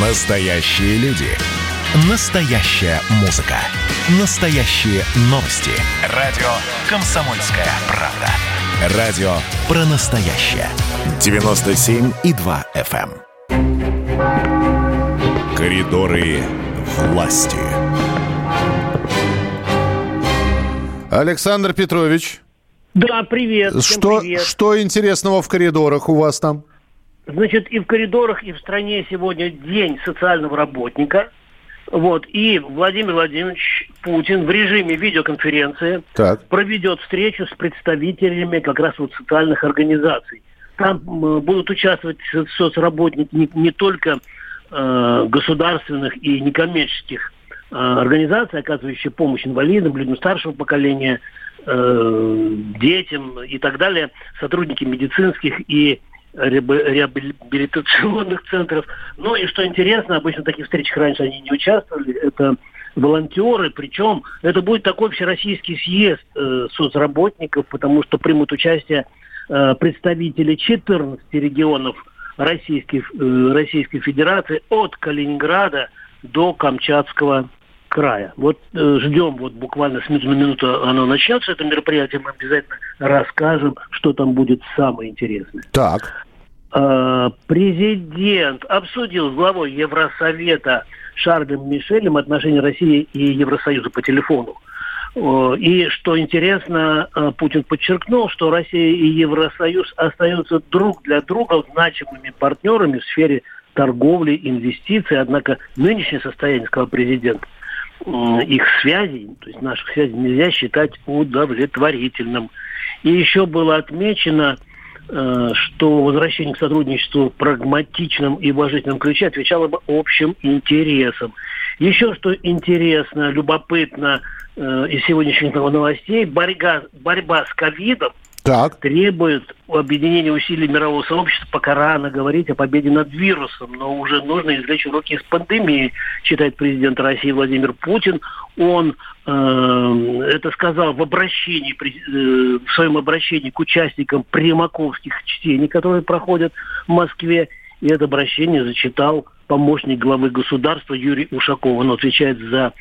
Настоящие люди. Настоящая музыка. Настоящие новости. Радио «Комсомольская правда». Радио про настоящее. 97,2 FM. эм. Коридоры власти. Александр Петрович, Да, привет. что, привет. что интересного в коридорах у вас там? Значит, и в коридорах, и в стране сегодня день социального работника. Вот, и Владимир Владимирович Путин в режиме видеоконференции Так. проведет встречу с представителями как раз вот социальных организаций. Там будут участвовать со- соцработники не, не только э, государственных и некоммерческих э, организаций, оказывающие помощь инвалидам, людям старшего поколения, э, детям и так далее, сотрудники медицинских и реабилитационных центров. Ну и что интересно, обычно в таких встречах раньше они не участвовали, это волонтеры, причем это будет такой всероссийский съезд э, соцработников, потому что примут участие э, представители 14 регионов Российской, э, Российской Федерации от Калининграда до Камчатского края. Вот э, ждем, вот буквально с минуты на минуту оно начнется, это мероприятие, мы обязательно расскажем, что там будет самое интересное. Так. Э, Президент обсудил с главой Евросовета Шарлем Мишелем отношения России и Евросоюза по телефону. Э, И что интересно, э, Путин подчеркнул, что Россия и Евросоюз остаются друг для друга значимыми партнерами в сфере торговли, инвестиций. Однако нынешнее состояние, сказал президент, их связей, то есть наших связей, нельзя считать удовлетворительным. И еще было отмечено, э, что возвращение к сотрудничеству в прагматичном и уважительном ключе отвечало бы общим интересам. Еще что интересно, любопытно э, из сегодняшних новостей, борьба, борьба с ковидом Так. требует объединения усилий мирового сообщества, пока рано говорить о победе над вирусом, но уже нужно извлечь уроки из пандемии, считает президент России Владимир Путин. Он э, это сказал в обращении, э, в своем обращении к участникам примаковских чтений, которые проходят в Москве. И это обращение зачитал помощник главы государства Юрий Ушаков. Он отвечает за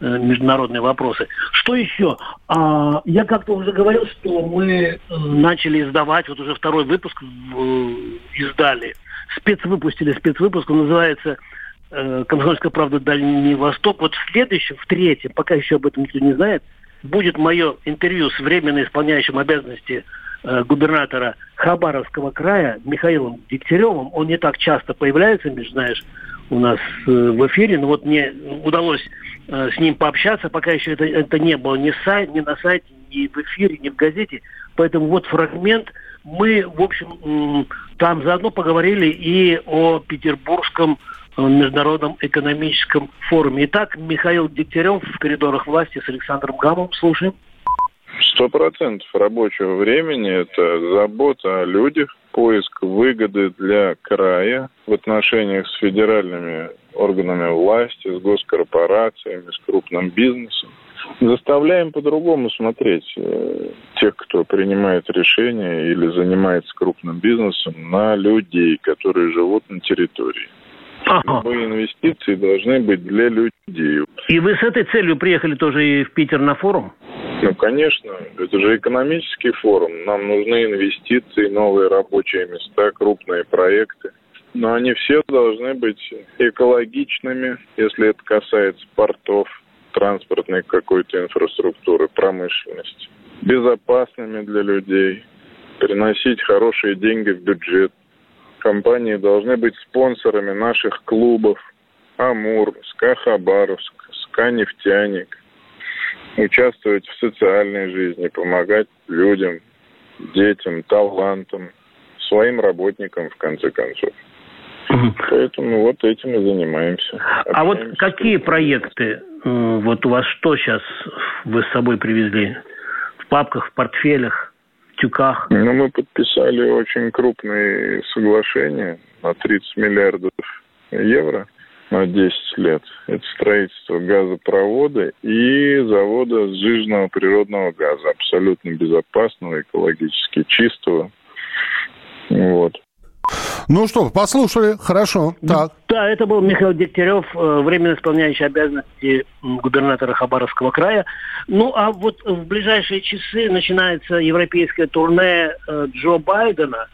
э, международные вопросы. Что еще? А, я как-то уже говорил, что мы э, начали издавать, вот уже второй выпуск э, издали, спецвыпустили спецвыпуск, он называется э, «Комсомольская правда. Дальний Восток». Вот в следующем, в третьем, пока еще об этом никто не знает, будет мое интервью с временно исполняющим обязанности губернатора Хабаровского края Михаилом Дегтяревым. Он не так часто появляется, знаешь, у нас э, в эфире, но вот мне удалось э, с ним пообщаться, пока еще это, это не было ни, сай- ни на сайте, ни в эфире, ни в газете. Поэтому вот фрагмент. Мы, в общем, там заодно поговорили и о Петербургском э, международном экономическом форуме. Итак, Михаил Дегтярев в коридорах власти с Александром Гамом. Слушаем. Сто процентов рабочего времени – это забота о людях, поиск выгоды для края в отношениях с федеральными органами власти, с госкорпорациями, с крупным бизнесом. Заставляем по-другому смотреть э, тех, кто принимает решения или занимается крупным бизнесом, на людей, которые живут на территории. Ага. Любые инвестиции должны быть для людей. И вы с этой целью приехали тоже и в Питер на форум? Ну, конечно, это же экономический форум. Нам нужны инвестиции, новые рабочие места, крупные проекты. Но они все должны быть экологичными, если это касается портов, транспортной какой-то инфраструктуры, промышленности. Безопасными для людей, приносить хорошие деньги в бюджет. Компании должны быть спонсорами наших клубов. Амур, СКА Хабаровск, СКА Нефтяник участвовать в социальной жизни, помогать людям, детям, талантам, своим работникам, в конце концов. Поэтому вот этим и занимаемся. А вот какие проекты, э, вот у вас что сейчас вы с собой привезли? В папках, в портфелях, тюках? Ну, мы подписали очень крупные соглашения на 30 миллиардов евро на 10 лет. Это строительство газопровода и завода сжиженного природного газа, абсолютно безопасного, экологически чистого. Вот. Ну что, послушали, хорошо, так. Да, это был Михаил Дегтярев, э, временно исполняющий обязанности губернатора Хабаровского края. Ну, а вот в ближайшие часы начинается европейское турне э, Джо Байдена,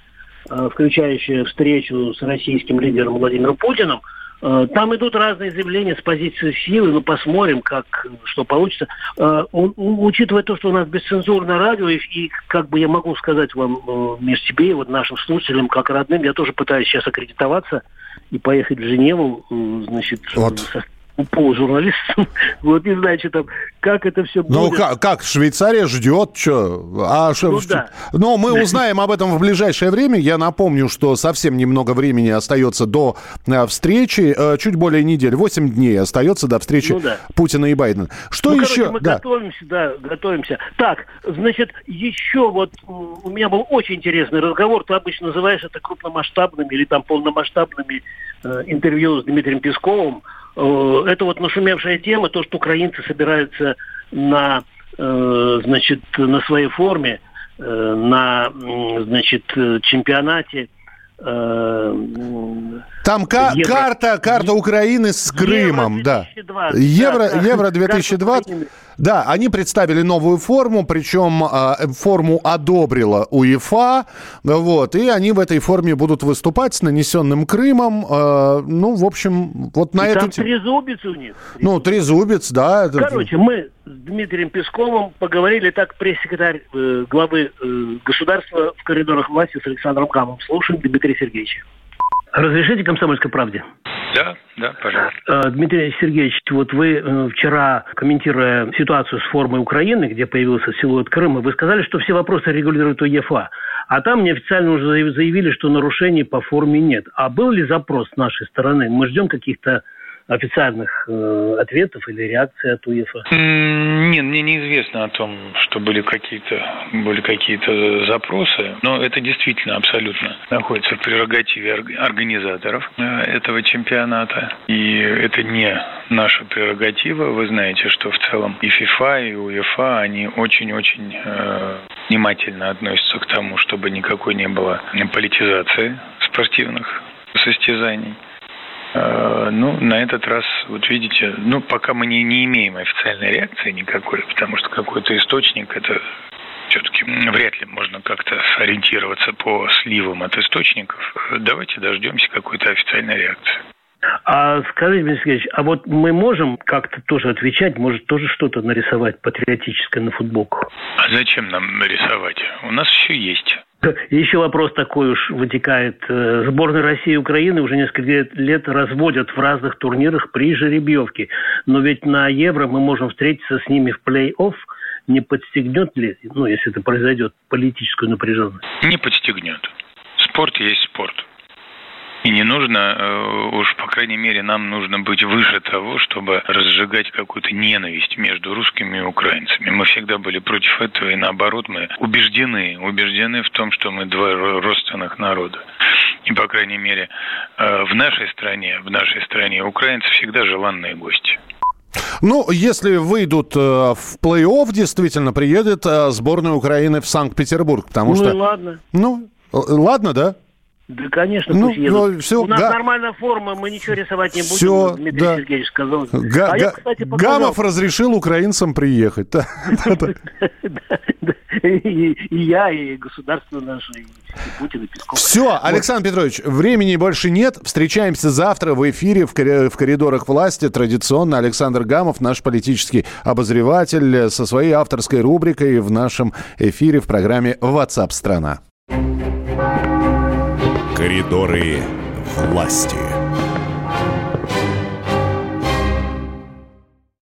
э, включающее встречу с российским лидером Владимиром Путиным – там идут разные заявления с позиции силы, но ну, посмотрим, как, что получится. Э, учитывая то, что у нас бесцензурное радио, и, и как бы я могу сказать вам, э, между себе и вот нашим слушателям, как родным, я тоже пытаюсь сейчас аккредитоваться и поехать в Женеву, значит, вот. со полужурналистом. Вот не знаю, что там, как это все ну, будет. Ну, как, как Швейцария ждет, что? А, ну, да. Но мы узнаем об этом в ближайшее время. Я напомню, что совсем немного времени остается до а, встречи. А, чуть более недели. Восемь дней остается до встречи ну, да. Путина и Байдена. Что ну, еще? Короче, мы да. готовимся, да, готовимся. Так, значит, еще вот у меня был очень интересный разговор. Ты обычно называешь это крупномасштабными или там полномасштабными э, интервью с Дмитрием Песковым. Э, это вот нашумевшая тема, то, что украинцы собираются на, э, значит, на своей форме, э, на, значит, чемпионате там ка- Евро... карта, карта Украины с Крымом, Евро 2020. да. Евро, да, Евро 2020. Да, они представили новую форму, причем э, форму одобрила УЕФА, вот, и они в этой форме будут выступать с нанесенным Крымом. Э, ну, в общем, вот на и эту... Там трезубец у них. Ну, трезубец, да. Короче, мы с Дмитрием Песковым поговорили так пресс-секретарь э, главы э, государства в коридорах власти с Александром Камом. Слушаем Дмитрия Сергеевича. Разрешите комсомольской правде? Да, да, пожалуйста. Э, Дмитрий Сергеевич, вот вы э, вчера, комментируя ситуацию с формой Украины, где появился силуэт Крыма, вы сказали, что все вопросы регулирует УЕФА. А там неофициально уже заявили, что нарушений по форме нет. А был ли запрос с нашей стороны? Мы ждем каких-то официальных э, ответов или реакций от УЕФА? Нет, мне неизвестно о том, что были какие-то были какие-то запросы, но это действительно абсолютно находится в прерогативе организаторов э, этого чемпионата, и это не наша прерогатива. Вы знаете, что в целом и ФИФА, и УЕФА, они очень-очень э, внимательно относятся к тому, чтобы никакой не было политизации спортивных состязаний. Э, ну, на этот раз, вот видите, ну, пока мы не, не имеем официальной реакции никакой, потому что какой-то источник, это все-таки вряд ли можно как-то сориентироваться по сливам от источников. Давайте дождемся какой-то официальной реакции. А скажите, Дмитрий Сергеевич, а вот мы можем как-то тоже отвечать, может тоже что-то нарисовать патриотическое на футболку? А зачем нам нарисовать? У нас все есть. Еще вопрос такой уж вытекает. Э, сборная России и Украины уже несколько лет разводят в разных турнирах при жеребьевке. Но ведь на Евро мы можем встретиться с ними в плей-офф. Не подстегнет ли, ну, если это произойдет, политическую напряженность? Не подстегнет. Спорт есть спорт. И не нужно, э, уж по крайней мере, нам нужно быть выше того, чтобы разжигать какую-то ненависть между русскими и украинцами. Мы всегда были против этого, и наоборот, мы убеждены, убеждены в том, что мы два родственных народа. И, по крайней мере, э, в нашей стране, в нашей стране украинцы всегда желанные гости. Ну, если выйдут э, в плей-офф, действительно, приедет сборная Украины в Санкт-Петербург, потому ну, что... Ну, ладно. Ну, ладно, да? Да, конечно, ну, пусть едут. Ну, все, У нас да. нормальная форма, мы ничего рисовать не будем, все, Дмитрий да. Сергеевич сказал. Га- а я, кстати, показал... Гамов разрешил украинцам приехать. И я, и государство наше, и Путин, и Песков. Все, Александр Петрович, времени больше нет. Встречаемся завтра в эфире в коридорах власти. Традиционно Александр Гамов, наш политический обозреватель, со своей авторской рубрикой в нашем эфире в программе WhatsApp страна». Коридоры власти.